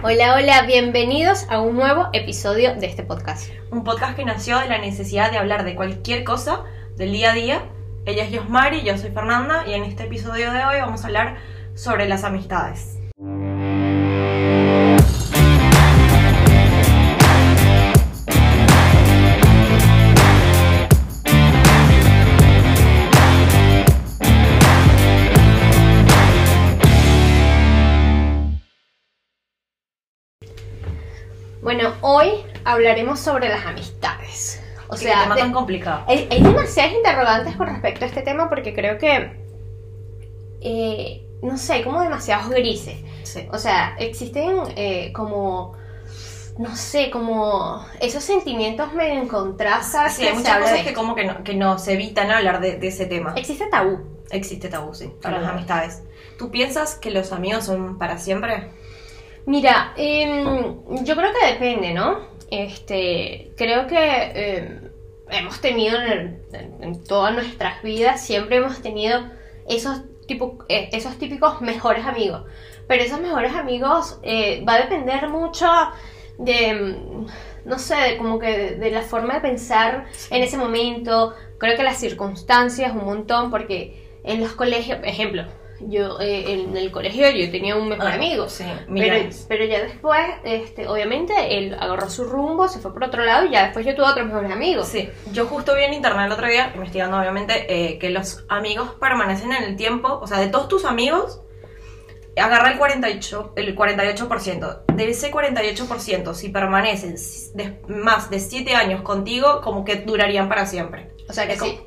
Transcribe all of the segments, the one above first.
Hola, hola, bienvenidos a un nuevo episodio de este podcast. Un podcast que nació de la necesidad de hablar de cualquier cosa del día a día. Ella es Yosmari, yo soy Fernanda y en este episodio de hoy vamos a hablar sobre las amistades. Hoy hablaremos sobre las amistades. O sea, tema de- tan complicado. hay, hay demasiadas interrogantes con respecto a este tema porque creo que, eh, no sé, hay como demasiados grises. Sí. O sea, existen eh, como, no sé, como esos sentimientos medio encontrados Sí, hay muchas cosas de que como que, no, que nos evitan hablar de, de ese tema. Existe tabú. Existe tabú, sí, para Claro. las amistades. ¿Tú piensas que los amigos son para siempre? Mira, em, yo creo que depende, ¿no? Este, creo que em, hemos tenido en, el- en- todas nuestras vidas, siempre hemos tenido esos, tipo, eh, esos típicos mejores amigos. Pero esos mejores amigos eh, va a depender mucho de, em, no sé, de como que de, de la forma de pensar en ese momento. Creo que las circunstancias un montón, porque en los colegios, ejemplo, yo eh, en el colegio yo tenía un mejor Ah, amigo. Sí, Pero, ya después, este, obviamente, él agarró su rumbo, se fue por otro lado y ya después yo tuve otros mejores amigos. Sí, yo justo vi en internet el otro día, investigando obviamente, eh, que los amigos permanecen en el tiempo, o sea, de todos tus amigos, agarra el 48%, el 48%. De ese 48%, si permanecen más de 7 años contigo, como que durarían para siempre. O sea que Es si,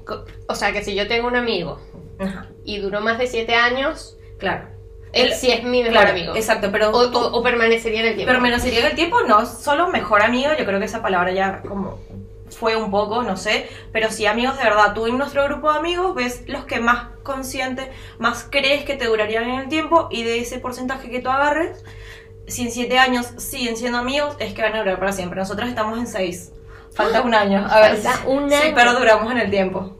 o sea que si yo tengo un amigo Ajá, y duró más de siete años, claro. él sí es mi mejor Claro, amigo. Exacto, pero O, tú- o- o permanecería en el tiempo. permanecería en el tiempo, no solo mejor amigo, yo creo que esa palabra ya como fue un poco, no sé, pero sí amigos de verdad. Tú en nuestro grupo de amigos ves los que más consciente, más crees que te durarían en el tiempo y de ese porcentaje que tú agarres, si en siete años siguen siendo amigos, es que van a durar para siempre. Nosotros estamos en seis. Falta un año. A ver, Falta un sí, año. pero duramos en el tiempo.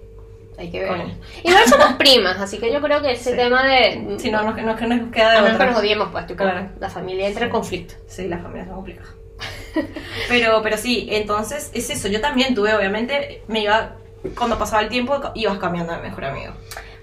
Hay que ver. Coño. Igual somos primas, así que yo creo que ese Sí. tema de... Si no, no, no, que nos queda de a menos que nos odiemos, pues, tipo, Claro. la familia entra en Sí. conflicto. Sí, las familias son complicadas. Pero, pero sí, entonces es eso. Yo también tuve, obviamente, me iba, cuando pasaba el tiempo, ibas cambiando de mejor amigo.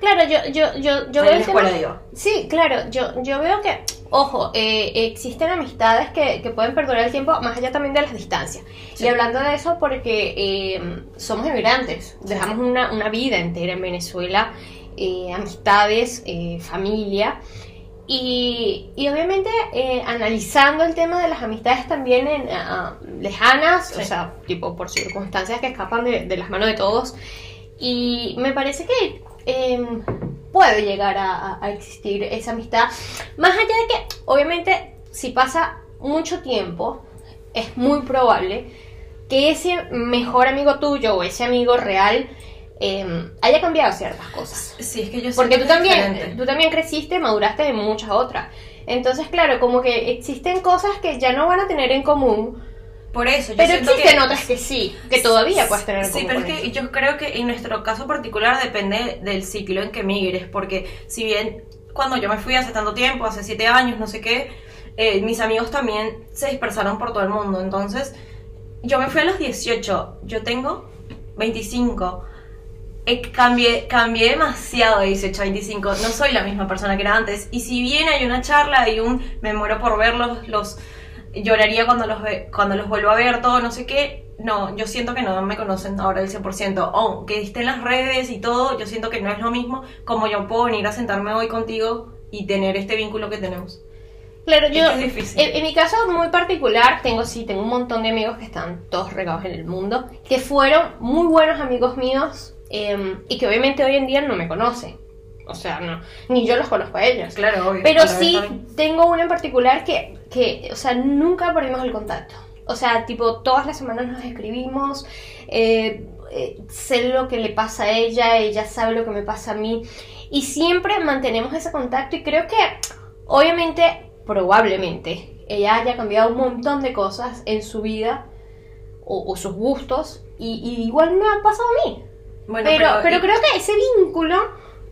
Claro, yo, yo, yo, yo en veo la digo. Sí, claro, yo, yo veo que, ojo, eh, existen amistades que, que pueden perdurar el tiempo más allá también de las distancias. Sí. Y hablando de eso, porque eh, somos inmigrantes, dejamos una, una vida entera en Venezuela, eh, amistades, familia. Y, y obviamente analizando el tema de las amistades también en, ah, lejanas, o sea, tipo por circunstancias que escapan de, de las manos de todos. Y me parece que em, puede llegar a, existir esa amistad. Más allá de que, obviamente, si pasa mucho tiempo, es muy probable que ese mejor amigo tuyo o ese amigo real em, haya cambiado ciertas cosas. Sí, es que yo Porque tú también, diferente. tú también creciste, maduraste de muchas otras. Entonces, claro, como que existen cosas que ya no van a tener en común, Por eso, yo pero existen que... otras que sí, que todavía puedes tener en Sí, pero es que yo creo que en nuestro caso particular depende del ciclo en que migres, porque si bien cuando yo me fui hace tanto tiempo, hace siete años, no sé qué, eh, mis amigos también se dispersaron por todo el mundo, entonces yo me fui a los 18, yo tengo 25. Eh, cambié, cambié demasiado de 18 a 25, no soy la misma persona que era antes. Y si bien hay una charla y un me muero por verlos, los lloraría cuando los ve, cuando los vuelvo a ver, todo, no sé qué. No, yo siento que no me conocen ahora el 100%. Aunque esté en las redes y todo, yo siento que no es lo mismo como yo puedo venir a sentarme hoy contigo y tener este vínculo que tenemos. Claro, yo, es difícil. en, en mi caso muy particular, tengo sí, tengo un montón de amigos que están todos regados en el mundo, que fueron muy buenos amigos míos eh, y que obviamente hoy en día no me conocen. O sea, no, ni yo los conozco a ellos. Claro, obvio. Pero sí tengo uno en particular que, que, o sea, nunca perdimos el contacto. O sea, tipo, todas las semanas nos escribimos, eh, eh, sé lo que le pasa a ella, ella sabe lo que me pasa a mí. Y siempre mantenemos ese contacto y creo que, obviamente, probablemente, ella haya cambiado un montón de cosas en su vida o, o sus gustos y, y igual me ha pasado a mí. Bueno, pero, pero, y- creo que ese vínculo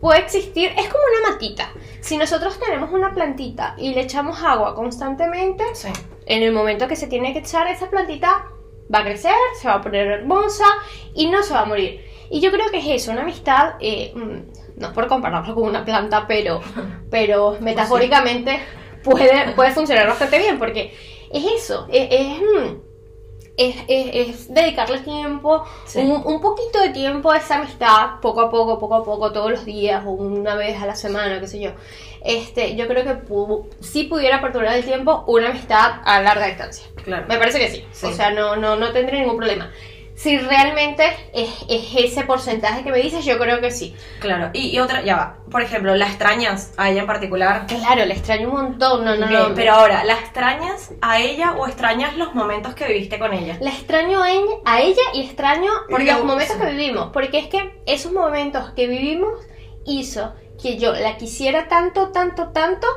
puede existir, es como una matita. Si nosotros tenemos una plantita y le echamos agua constantemente, Sí. en el momento que se tiene que echar esa plantita, va a crecer, se va a poner hermosa y no se va a morir. Y yo creo que es eso, una amistad, eh, mm, no es por compararlo con una planta, pero, pero metafóricamente puede, puede funcionar bastante bien, porque es eso, es, es, mm, es- es- es dedicarle tiempo, Sí. un, un poquito de tiempo a esa amistad, poco a poco, poco a poco, todos los días o una vez a la semana, qué sé yo. Este, yo creo que sí pudiera perdurar el tiempo una amistad a larga distancia. Claro. Me parece que sí. Sí. O sea, no, no, no tendría ningún problema. Si realmente es, es ese porcentaje que me dices, yo creo que sí. Claro. Y, y otra, ya va. Por ejemplo, ¿la extrañas a ella en particular? Claro, le extraño un montón. No, no, no. pero ahora, ¿la extrañas a ella o extrañas los momentos que viviste con ella? La extraño a ella, a ella y extraño Porque- los momentos sí. que vivimos. Porque es que esos momentos que vivimos hizo que yo la quisiera tanto, tanto, tanto,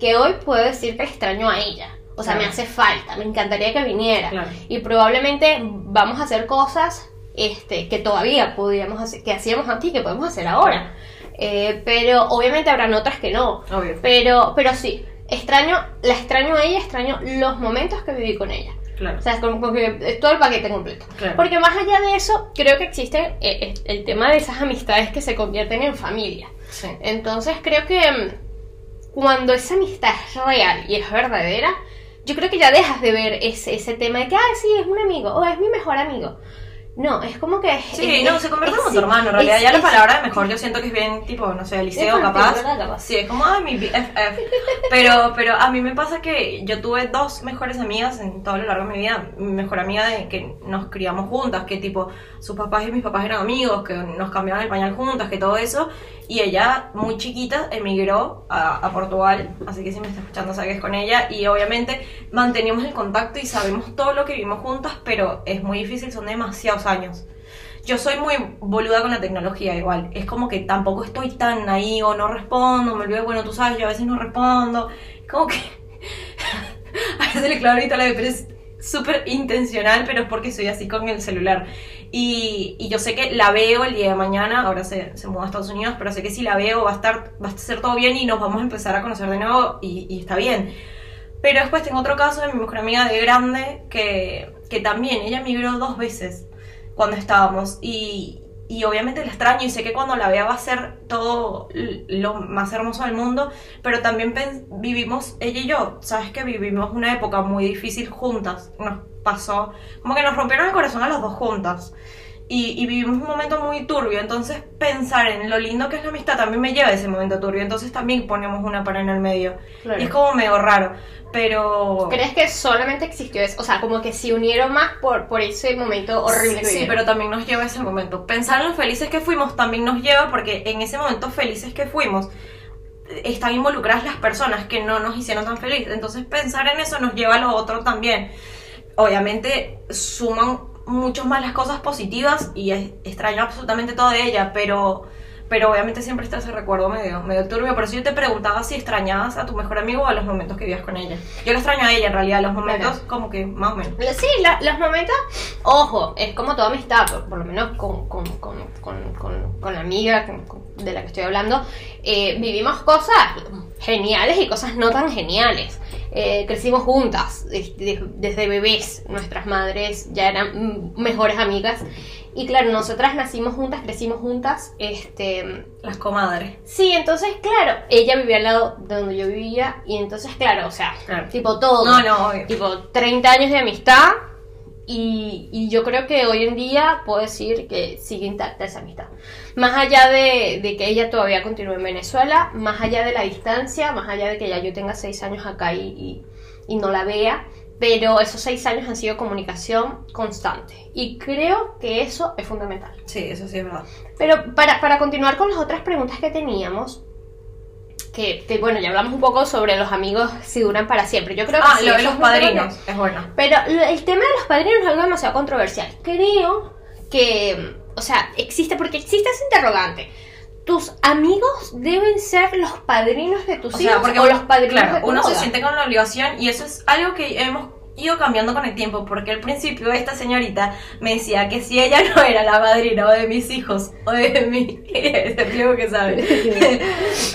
que hoy puedo decir que la extraño a ella. O sea, Claro. me hace falta, me encantaría que viniera. Claro. Y probablemente vamos a hacer cosas este, que todavía podíamos hacer, que hacíamos antes y que podemos hacer ahora. Eh, pero obviamente habrán otras que no. Obvio. Pero, pero sí, extraño, la extraño a ella, extraño los momentos que viví con ella. Claro. O sea, es como, como que es todo el paquete completo. Claro. Porque más allá de eso, creo que existe eh, eh, el tema de esas amistades que se convierten en familia. Sí. Entonces creo que mm, cuando esa amistad es real y es verdadera, yo creo que ya dejas de ver ese, ese tema de que, ah, sí, es un amigo o es mi mejor amigo. No, es como que... Sí, es- no, es- se convierte es- como tu hermano. En es- realidad, ya la es- palabra de mejor yo siento que es bien, tipo, no sé, liceo, Es capaz. capaz. Sí, es como, ay, mi BFF. Pero, pero a mí me pasa que yo tuve dos mejores amigas en todo lo largo de mi vida. Mi mejor amiga de que nos criamos juntas, que tipo, sus papás y mis papás eran amigos, que nos cambiaban el pañal juntas, que todo eso. Y ella, muy chiquita, emigró a, a Portugal. Así que si me está escuchando, sabes con ella. Y obviamente manteníamos el contacto y sabemos todo lo que vivimos juntas, pero es muy difícil, son demasiados años. Yo soy muy boluda con la tecnología igual. Es como que tampoco estoy tan ahí o no respondo, me olvido, bueno, tú sabes, yo a veces no respondo. Como que a veces le clavo ahorita la de, pero es súper intencional, pero es porque soy así con el celular. Y, yo sé que la veo el día de mañana, ahora se, se muda a Estados Unidos, pero sé que si la veo va a estar, va a ser todo bien y nos vamos a empezar a conocer de nuevo y, está bien. Pero después tengo otro caso de mi mejor amiga de grande que, que también, ella migró dos veces cuando estábamos y, y obviamente la extraño y sé que cuando la vea va a ser todo lo más hermoso del mundo, pero también vivimos, ella y yo, sabes que vivimos una época muy difícil juntas, nos pasó, como que nos rompieron el corazón a las dos juntas. Y, y vivimos un momento muy turbio, entonces pensar en lo lindo que es la amistad también me lleva a ese momento turbio, entonces también ponemos una para en el medio. Claro. Y es como medio raro, pero... ¿Crees que solamente existió eso? O sea, como que se unieron más por, por ese momento horrible que Sí, vivieron. pero también nos lleva a ese momento. Pensar en lo felices que fuimos también nos lleva porque en ese momento felices que fuimos eh, están involucradas las personas que no nos hicieron tan felices. Entonces pensar en eso nos lleva a lo otro también. Obviamente suman mucho más las cosas positivas y es- extraño absolutamente todo de ella, pero, pero obviamente siempre está ese recuerdo medio, medio turbio. Por eso yo te preguntaba si extrañabas a tu mejor amigo o a los momentos que vivías con ella. Yo la extraño a ella en realidad, los momentos como que más o menos. Sí, la- los momentos, ojo, es como toda amistad, por, por lo menos con, con, con, con, la amiga con- de la que estoy hablando, eh, vivimos cosas geniales y cosas no tan geniales. Eh, crecimos juntas des- des- desde bebés, nuestras madres ya eran mejores amigas. Y claro, nosotras nacimos juntas, crecimos juntas, este, Las comadres. Sí, entonces, claro, ella vivía al lado de donde yo vivía y entonces, claro, o sea, Claro. tipo todo. No, no, obvio. Tipo 30 años de amistad y, y yo creo que hoy en día puedo decir que sigue intacta esa amistad. Más allá de, de que ella todavía continúe en Venezuela, más allá de la distancia, más allá de que ya yo tenga 6 años acá y, y- y no la vea, pero esos 6 años han sido comunicación constante y creo que eso es fundamental. Sí, eso sí es verdad. Pero para, para continuar con las otras preguntas que teníamos, que, que, bueno, ya hablamos un poco sobre los amigos si duran para siempre. Yo creo que Ah, sí, lo de los padrinos, es bueno. Pero el tema de los padrinos es algo demasiado controversial. Creo que, o sea, existe, porque existe ese interrogante. ¿Tus amigos deben ser los padrinos de tus O hijos sea, porque o uno- los padrinos claro, de tu uno se siente con la obligación y eso es algo que hemos ido cambiando con el tiempo, porque al principio esta señorita me decía que si ella no era la madrina o de mis hijos, o de mi... Que sabe.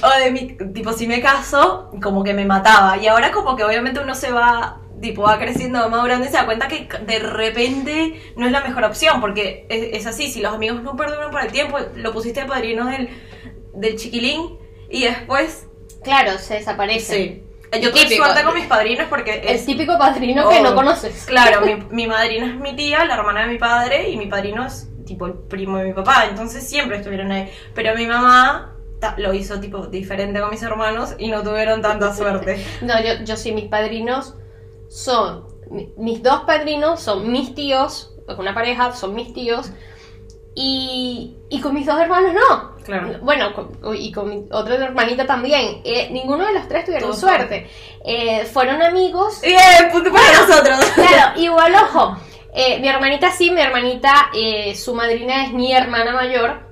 o de mi... Tipo, si me caso, como que me mataba. Y ahora como que obviamente uno se va tipo va creciendo, va madurando y se da cuenta que de repente no es la mejor opción, porque es, es así, si los amigos no perduran por el tiempo, lo pusiste de padrino del, del chiquilín y después... Claro, se desaparece. Sí. Yo tuve Típico. suerte con mis padrinos porque El es... típico padrino que Oh. no conoces. Claro, mi, mi madrina es mi tía, la hermana de mi padre, y mi padrino es tipo el primo de mi papá, entonces siempre estuvieron ahí. Pero mi mamá lo hizo tipo diferente con mis hermanos y no tuvieron tanta suerte. No, yo, yo sí, mis padrinos son. mi- Mis dos padrinos son mis tíos, una pareja, son mis tíos. Y, y con mis dos hermanos no. Claro. Bueno, con- y con mi otra hermanita también. Eh, ninguno de los tres tuvieron Todos suerte. Eh, fueron amigos. Bien, punto para nosotros. Claro, igual, ojo. eh, mi hermanita sí, mi hermanita, eh, su madrina es mi hermana mayor.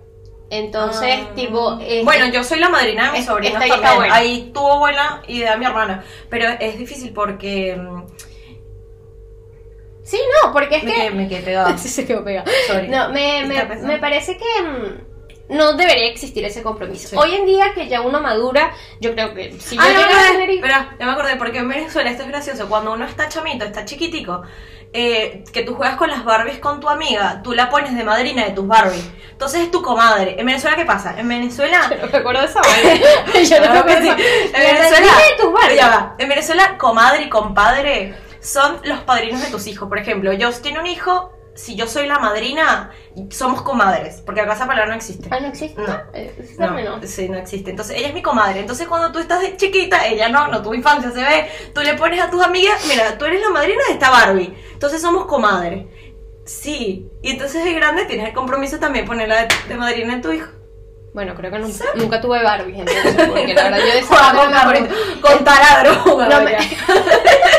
Entonces, Ah. tipo. eh, bueno, yo soy la madrina de mis sobrinos ahí. Ahí tuvo buena idea mi hermana. Pero es difícil porque mm, Sí, no, porque es me, que. quedé, me quedé pegada. Sí, se quedó. Sorry. No, me, me, me parece que mm, no debería existir ese compromiso. Sí. Hoy en día que ya uno madura, yo creo que si yo Ah, a acordé, tener espera, ya me acordé, porque en Venezuela esto es gracioso. Cuando uno está chamito, está chiquitico, eh, que tú juegas con las Barbies con tu amiga, tú la pones de madrina de tus Barbies. Entonces es tu comadre. ¿En Venezuela qué pasa? En Venezuela. No me acuerdo de esa yo no me acuerdo. En La Venezuela, de tus Barbies. Ya va. En Venezuela, comadre y compadre son los padrinos de tus hijos. Por ejemplo, yo tiene un hijo, si yo soy la madrina, somos comadres, porque acá esa palabra no existe. Ah, no existe. No. Eh, ese No, término. sí, no existe. Entonces, ella es mi comadre. Entonces, cuando tú estás de chiquita, ella no, no tuvo infancia, se ve. Tú le pones a tus amigas, mira, tú eres la madrina de esta Barbie. Entonces, somos comadres. Sí. Y entonces, de grande, tienes el compromiso también ponerla de, de madrina de tu hijo. Bueno, creo que nunca, nunca tuve Barbie, entonces, porque la verdad yo de esa con, no con taladro. No me-.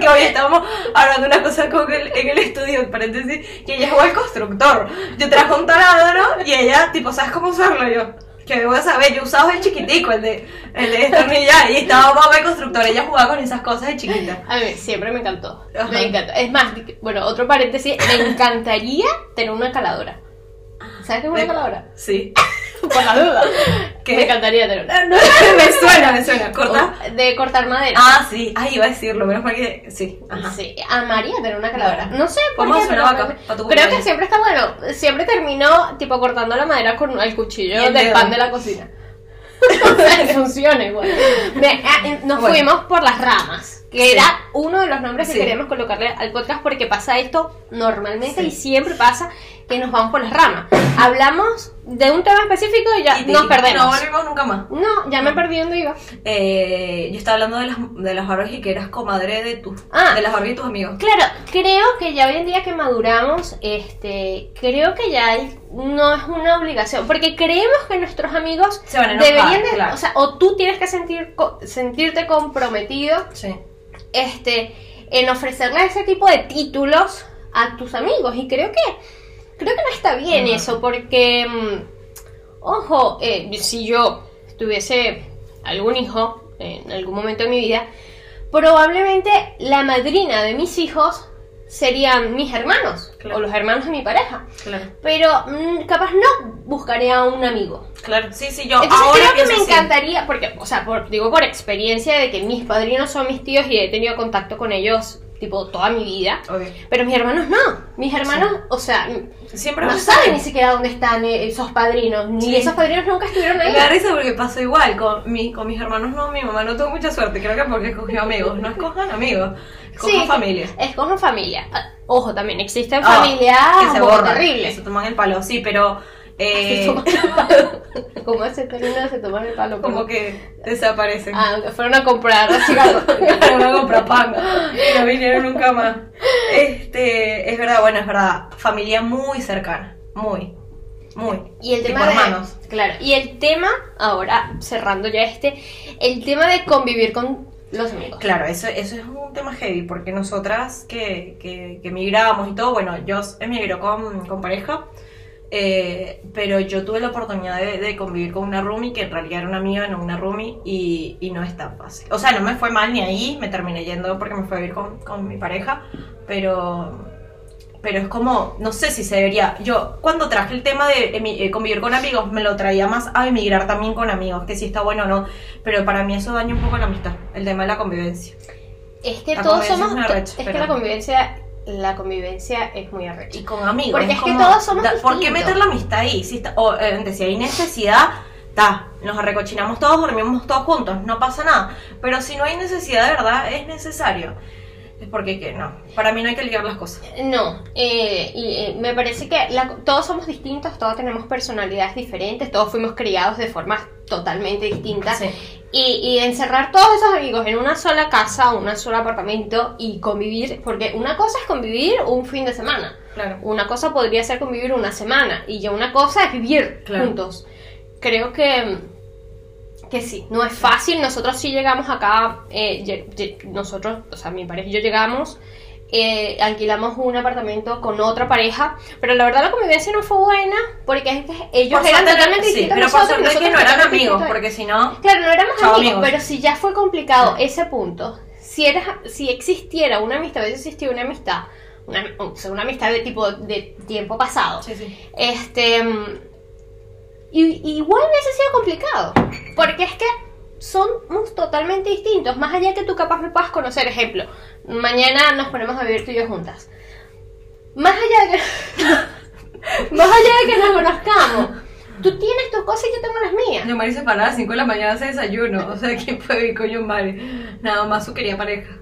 Porque hoy estamos hablando de una cosa con el- en el estudio, en paréntesis, y ella jugó al constructor. Yo traje un taladro y ella, tipo, ¿sabes cómo usarlo? Yo, que voy a saber, yo usaba el chiquitico, el de, el de destornillar, y estaba mamá el constructor, ella jugaba con esas cosas de chiquita. A mí siempre me encantó. Ajá. Me encantó. Es más, bueno, otro paréntesis, me encantaría tener una caladora. ¿Sabes qué es una De- caladora? Sí. Por la duda. ¿Qué? Me encantaría tener una. me suena, me suena. ¿Corta? De cortar madera. Ah, sí. Ah, iba a decirlo, menos mal que. Sí. Ajá. Sí, amaría tener una caladora. No sé por qué, pero vaca creo que siempre está bueno. Siempre termino tipo cortando la madera con el cuchillo el del dedo. pan de la cocina. Me- ah, eh, nos Bueno. fuimos por las ramas, que Sí. era uno de los nombres que Sí. queríamos colocarle al podcast porque pasa esto normalmente Sí. y siempre pasa que nos vamos por las ramas. Hablamos de un tema específico y ya Y nos No perdemos. volvimos nunca más. No, ya me perdí donde iba. Eh, yo estaba hablando de las, de las Barbies y que eras comadre de tus Ah. de las Barbies de tus amigos. Claro, creo que ya hoy en día que maduramos, este, creo que ya hay- no es una obligación, porque creemos que nuestros amigos Se van a enojar, deberían de, claro. o sea, o tú tienes que sentir sentirte comprometido, Sí. este, en ofrecerle ese tipo de títulos a tus amigos y creo que creo que no está bien Ajá. eso, porque mm, ojo, eh, si yo tuviese algún hijo en algún momento de mi vida, probablemente la madrina de mis hijos serían mis hermanos Claro. o los hermanos de mi pareja. Claro. Pero mm, capaz no buscaré a un amigo. Claro. Sí, sí, yo Entonces ahora creo que me encantaría, porque, o sea, por- digo por experiencia de que mis padrinos son mis tíos y he tenido contacto con ellos, tipo, toda mi vida. Obvio. Pero mis hermanos no. Mis hermanos, o sea, Siempre no saben ni siquiera dónde están eh, esos padrinos. Ni Sí. esos padrinos nunca estuvieron ahí. Me da risa porque pasó igual con, mi, con mis hermanos. No, mi mamá no tuvo mucha suerte. Creo que porque escogió amigos. No escojan amigos, escojan Sí, familia. Escojan familia. Ah, Ojo, también existen Ah, familias que se borran, terribles. que se toman el palo, sí, pero eh, Se. ¿Cómo ese término se toman el palo? como que desaparecen. Ah, fueron a comprar cigarros. Claro, no compra pan y no vinieron nunca más. Este, es verdad, bueno, es verdad. Familia muy cercana, muy, muy. Y el tema de, hermanos. Claro, y el tema, ahora cerrando ya este, el tema de convivir con los amigos. Claro, eso, eso es un tema heavy, porque nosotras que, que, que emigramos y todo, bueno, yo emigró con, con pareja, eh, pero yo tuve la oportunidad de, de convivir con una roomie que en realidad era una amiga, no una roomie, y, y no es tan fácil. O sea, no me fue mal ni ahí, me terminé yendo porque me fue a vivir con, con mi pareja, pero, pero es como, no sé si se debería. Yo, cuando traje el tema de emi- eh, convivir con amigos, me lo traía más a emigrar también con amigos, que si está bueno o no, pero para mí eso daña un poco la amistad, el tema de la convivencia. Es que La todos somos. es arrecha, es que la convivencia. La convivencia es muy arrecha. Y con amigos. Porque es que como, todos somos da- ¿Por qué meter la amistad ahí? Si, está, o, eh, si hay necesidad, ta, nos arrecochinamos todos, dormimos todos juntos, no pasa nada. Pero si no hay necesidad de verdad, es necesario. Es porque que no. Para mí no hay que ligar las cosas. No, eh, y, eh, me parece que la- todos somos distintos, todos tenemos personalidades diferentes, todos fuimos criados de formas totalmente distintas. Sí. Y, y encerrar todos esos amigos en una sola casa, un solo apartamento y convivir, porque una cosa es convivir un fin de semana, Claro. una cosa podría ser convivir una semana y ya una cosa es vivir Claro. juntos. Creo que, que sí, no es fácil, nosotros sí llegamos acá, eh, nosotros, o sea, mi pareja y yo llegamos, eh, alquilamos un apartamento con otra pareja, pero la verdad la convivencia no fue buena porque es que ellos Por eran suerte- totalmente sí, distintos pero por nosotros, suerte que nosotros no eran amigos, porque si no. Claro, no éramos amigos, amigos. pero si ya fue complicado ese punto, si eras, si existiera una amistad, hubiese existido una amistad, una, o sea, una amistad de tipo de tiempo pasado, Sí, sí. este mm, y, igual hubiese sido complicado, porque es que somos totalmente distintos, más allá que tú capaz me puedas conocer, ejemplo, mañana nos ponemos a vivir tú y yo juntas. Más allá de que más allá de que nos conozcamos, tú tienes tus cosas y yo tengo las mías. Yo Mari se para a las 5 de la mañana hace desayuno. O sea, ¿quién puede vivir con yo Mari? Nada más su querida pareja.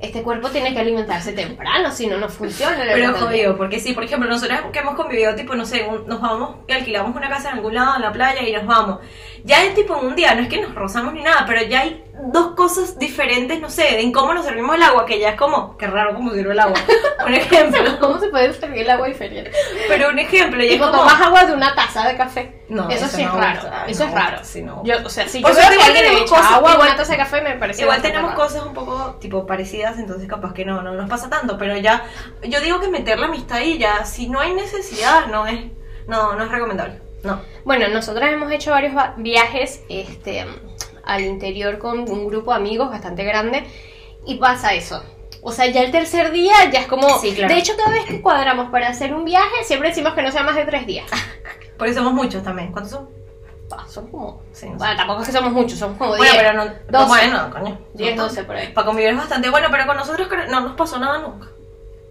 Este cuerpo tiene que alimentarse temprano, si no, no funciona. Pero jodido, porque sí, por ejemplo, nosotros que hemos convivido, tipo, no sé, un- nos vamos y alquilamos una casa en algún lado, en la playa y nos vamos. Ya es tipo un día, no es que nos rozamos ni nada, pero ya hay dos cosas diferentes, no sé, en cómo nos servimos el agua, que ya es como, qué raro cómo sirve el agua. Un ejemplo. ¿Cómo se puede servir el agua diferente? Pero un ejemplo, y es como... tomas agua de una taza de café. No, eso, eso sí no es raro. eso es raro. sí, no yo, o sea, si yo que igual le tenemos cosas- agua igual- una taza de café, me parece Igual bastante tenemos raro. cosas un poco tipo parecidas, entonces capaz que no, no nos pasa tanto, pero ya yo digo que meter la amistad ahí ya, si no hay necesidad, no es no no es recomendable. No. Bueno, nosotros hemos hecho varios va- viajes este, al interior con un grupo de amigos bastante grande y pasa eso. O sea, ya el tercer día ya es como... Sí, claro. De hecho, cada vez que cuadramos para hacer un viaje, siempre decimos que no sea más de tres días. Por eso somos muchos también. ¿Cuántos son? Ah, Son como... Sí, no sé. Bueno, tampoco es que somos muchos, somos como Bueno, 10. pero no 12. bueno, coño. 10, 12 por ahí. Para convivir es bastante bueno, pero con nosotros no nos pasó nada nunca.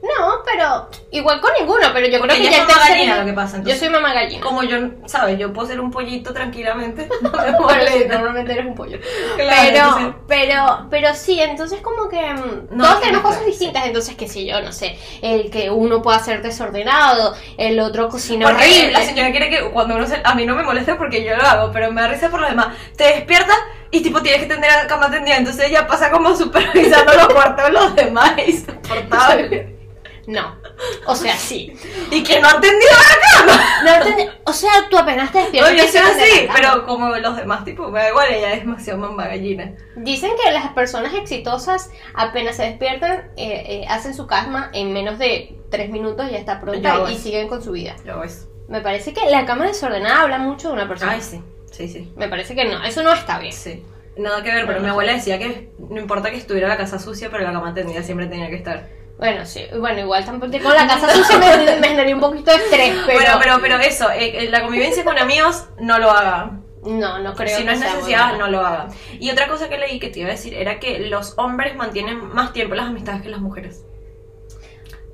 No, pero igual con ninguno, pero yo creo que ya es mamá tercer gallina día- lo que pasa, Yo entonces. soy mamá gallina. Como yo, ¿sabes? Yo puedo ser un pollito tranquilamente. No me Bueno, sí, molesta. normalmente eres un pollo. Claro, pero, entonces- pero, pero sí, entonces como que mm, No, todos sí, tenemos no, cosas distintas, entonces qué sé yo, no sé, el que uno pueda ser desordenado, el otro cocina Porque horrible. la señora quiere que cuando uno se... A mí no me molesta porque yo lo hago, pero me da risa por lo demás. Te despiertas y tipo tienes que tener la cama tendida, entonces ella pasa como supervisando los cuartos de los demás, es insoportable. No, o sea, sí. y que no ha tendido la cama. No o sea, tú apenas te No, despiertas. yo y soy así, pero como los demás, tipo, me da igual, ella es demasiado mamá gallina. Dicen que las personas exitosas apenas se despiertan, eh, eh, hacen su cama en menos de tres minutos, ya está Yo pronta y siguen con su vida. Yo hago eso. Me parece que la cama desordenada habla mucho de una persona. Ay, sí, sí, sí. Me parece que no, eso no está bien. Sí. Nada que ver, pero No, mi no abuela decía que no importa que estuviera la casa sucia, pero la cama tendida siempre tenía que estar. Bueno, sí, bueno, igual tampoco con la casa sucia me, me generaría un poquito de estrés, pero, Bueno, pero, pero eso, eh, la convivencia con amigos no lo hagan. no, no creo si no que es necesidad, no lo hagan. Y otra cosa que leí que te iba a decir era que los hombres mantienen más tiempo las amistades que las mujeres.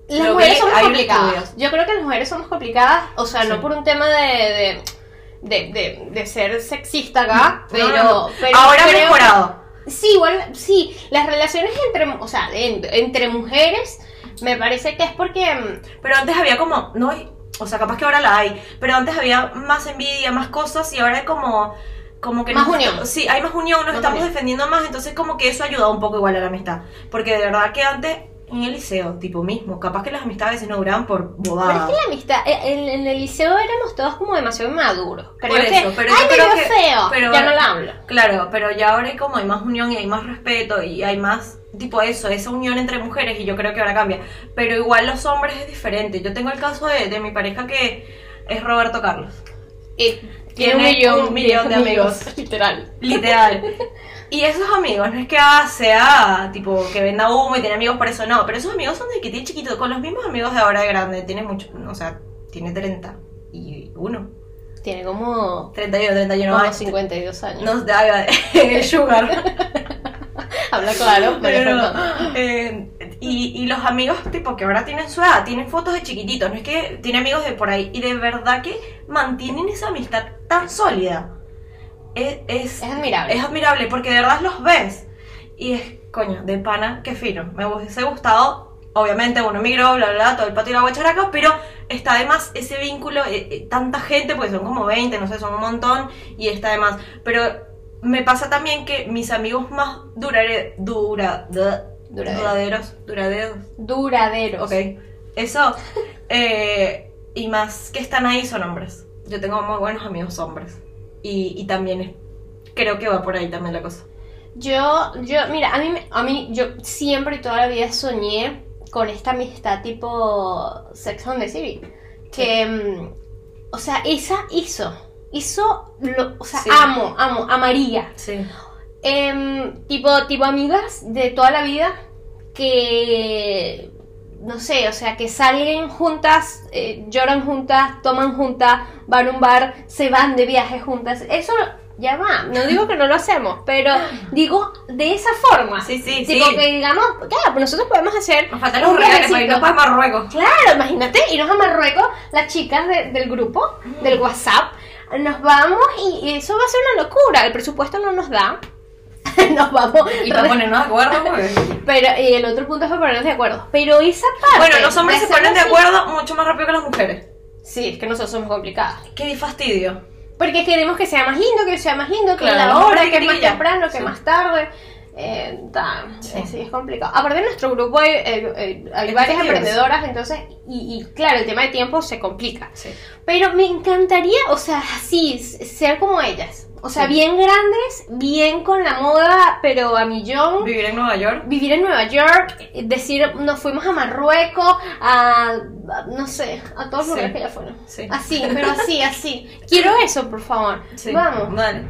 Las Lo mujeres un complicadas. Yo creo que las mujeres somos complicadas, o sea, no por un tema de, de, de, de- de ser sexista acá, pero, No, no, no. pero Ahora ha mejorado. Sí, igual, sí, las relaciones entre, o sea, en- entre mujeres, me parece que es porque mm, Pero antes había como, no hay, o sea, capaz que ahora la hay, pero antes había más envidia, más cosas y ahora hay como, como que Más nos- unión. Sí, hay más unión, nos Más estamos unión. defendiendo más, entonces como que eso ha ayudado un poco igual a la amistad. Porque de verdad que antes, en el liceo, tipo mismo, capaz que las amistades no duraban por Pero bobadas. es que la amistad, eh, en, en el liceo éramos todos como demasiado inmaduros. Creo Por que, eso, pero ay, yo creo que- feo, pero- ya no la hablo. Claro, pero ya ahora hay como hay más unión y hay más respeto y hay más tipo eso, esa unión entre mujeres y yo creo que ahora cambia. Pero igual los hombres es diferente. Yo tengo el caso de, de mi pareja que es Roberto Carlos. Y Tiene tiene un millón, un millón de amigos. Literal. Literal. Y esos amigos, no es que ah, sea tipo que venda humo y tiene amigos por eso, no. Pero esos amigos son desde que tiene chiquito, con los mismos amigos de ahora de grande. Tiene mucho, o sea, tiene 30 y uno. Tiene como, 31, 31 como años. 52 años. No, de sugar. Habla claro, pero, Pero, eh, y, y los amigos, tipo, que ahora tienen su edad, tienen fotos de chiquititos, no es que tiene amigos de por ahí, y de verdad que mantienen esa amistad tan sólida. Es, es, Es admirable. Es admirable, porque de verdad los ves. Y es, coño, de pana, qué fino. Me hubiese gustado, obviamente, uno emigró, bla, bla, bla, todo el patio y la guacharaca, pero está además ese vínculo, eh, eh, tanta gente, porque son como 20, no sé, son un montón, y está además. Pero me pasa también que mis amigos más durare, dura, du- Duraderos. duraderos, duraderos, Duraderos. ok, eso, eh, y más que están ahí son hombres. Yo tengo muy buenos amigos hombres, y, y también es- creo que va por ahí también la cosa. Yo, yo, mira, a mí, a mí, yo siempre y toda la vida soñé con esta amistad tipo Sex on the City. Que, mm, o sea, esa hizo, hizo, lo, o sea, Sí. amo, amo, amaría. Sí. Em, tipo, tipo amigas de toda la vida que, no sé, o sea, que salen juntas, eh, lloran juntas, toman juntas, van a un bar, se van de viaje juntas. Eso ya va, no digo que no lo hacemos, pero digo de esa forma. Sí, sí, tipo sí. que digamos, claro, pues nosotros podemos hacer... Nos faltan un reales para irnos para Marruecos. Claro, imagínate, irnos a Marruecos, las chicas de- del grupo, del WhatsApp, nos vamos y, y eso va a ser una locura. El presupuesto no nos da. nos vamos. Y para ponernos de acuerdo, pues. Pero y el otro punto es para ponernos de acuerdo. Pero esa parte. Bueno, los hombres se ponen de así- acuerdo mucho más rápido que las mujeres. Sí, es que nosotros somos complicados. Qué fastidio. Porque queremos que sea más lindo, que sea más lindo, que Claro, la hora, que es más temprano, que Sí. más tarde. Eh, ta, Sí. eh, sí, es complicado. Aparte de nuestro grupo hay, eh, eh, hay Es varias diverso. emprendedoras, entonces, y, y claro, el tema de tiempo se complica. Sí. Pero me encantaría, o sea, así, s- ser como ellas. O sea, Sí. bien grandes, bien con la moda, pero a millón. Vivir en Nueva York. Vivir en Nueva York, decir, nos fuimos a Marruecos, a, a- no sé, a todos los Sí. lugares que ya fueron. Sí. Así, pero así, así. Quiero eso, por favor. Sí. Vamos, Dale.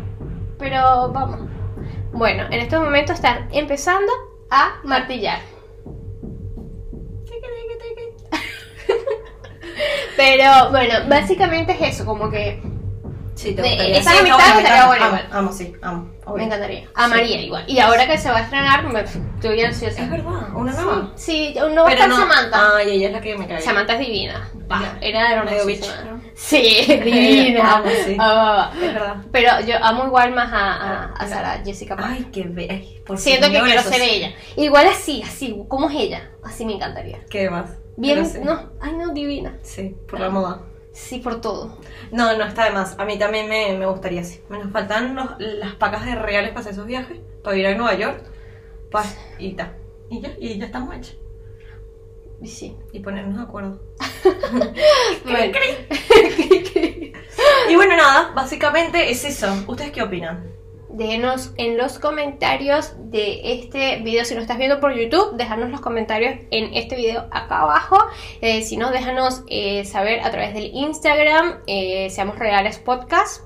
pero vamos. Bueno, en estos momentos están empezando a martillar. Pero bueno, básicamente es eso, como que Sí, te De- gustaría. esa Sí, amistad estaría buena igual. amo, sí, amo. obvio. me encantaría. Amaría igual. Y ahora que se va a estrenar, me estoy ansiosa. Es verdad, una Sí, nueva. Sí, no va a estar Samantha. Ay, ella es la que me cae. Samantha es divina. Pa, Ya. era Medio hermosísima. ¿no? Sí, divina. Amo, sí. Ah, Es verdad. pero yo amo igual más a, a, a Ah, Sara Jessica Parker. Ay, qué be... ay, por Siento que quiero ser ella. Igual así, así, como es ella. Así me encantaría. ¿Qué más? Bien, sí. no, ay no, divina. Sí, por la moda. Sí, por todo. No, no está de más. A mí también me, me gustaría así. Me nos faltan los- las pacas de reales para hacer esos viajes. Para ir a Nueva York. Pa, y ta. Y ya, y ya estamos hechos. Y sí. Y ponernos de acuerdo. Bueno. Y bueno, nada, básicamente es eso. ¿Ustedes qué opinan? Déjenos en los comentarios de este video. Si nos estás viendo por YouTube, déjanos los comentarios en este video acá abajo. Eh, si no, déjanos eh, saber a través del Instagram, eh, Seamos Reales Podcast.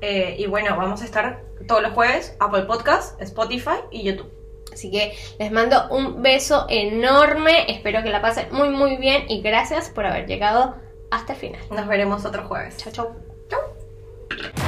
Y bueno, vamos a estar todos los jueves, Apple Podcast, Spotify y YouTube. Así que les mando un beso enorme. Espero que la pasen muy, muy bien. Y gracias por haber llegado hasta el final. Nos veremos otro jueves. Chao, chao.